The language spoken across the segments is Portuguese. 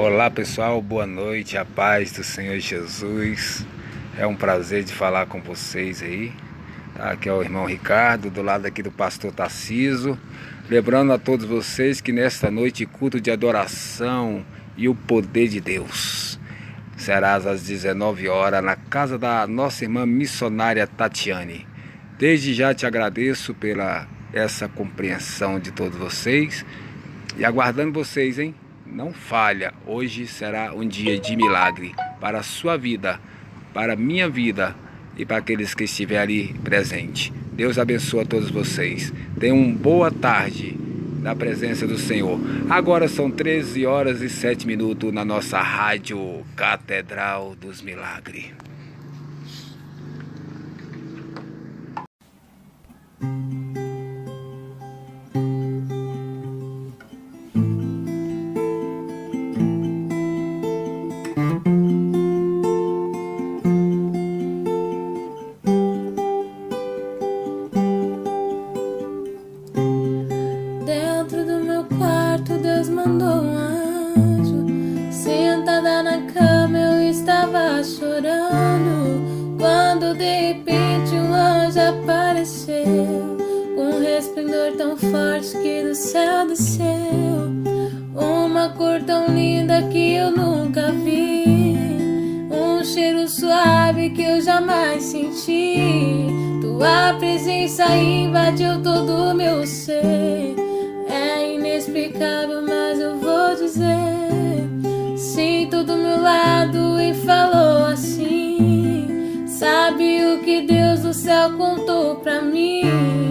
Olá pessoal, boa noite, a paz do Senhor Jesus. É um prazer de falar com vocês aí. Tá? Aqui é o irmão Ricardo, do lado aqui do pastor Tarciso. Lembrando a todos vocês que nesta noite culto de adoração e o poder de Deus será às 19 horas na casa da nossa irmã missionária Tatiane. Desde já te agradeço pela essa compreensão de todos vocês e aguardando vocês, hein? Não falha, hoje será um dia de milagre para a sua vida, para a minha vida e para aqueles que estiverem ali presente. Deus abençoe a todos vocês. Tenham uma boa tarde na presença do Senhor. Agora são 13 horas e 7 minutos na nossa rádio Catedral dos Milagres. Jamais senti. Tua presença invadiu todo o meu ser. É inexplicável, mas eu vou dizer. Sinto do meu lado e falou assim. Sabe o que Deus do céu contou pra mim?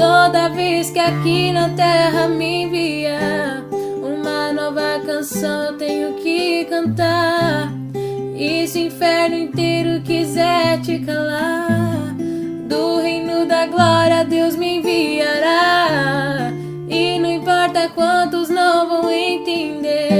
Toda vez que aqui na terra me envia uma nova canção, eu tenho que cantar. E se o inferno inteiro quiser te calar, do reino da glória Deus me enviará. E não importa quantos não vão entender,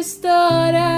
estará.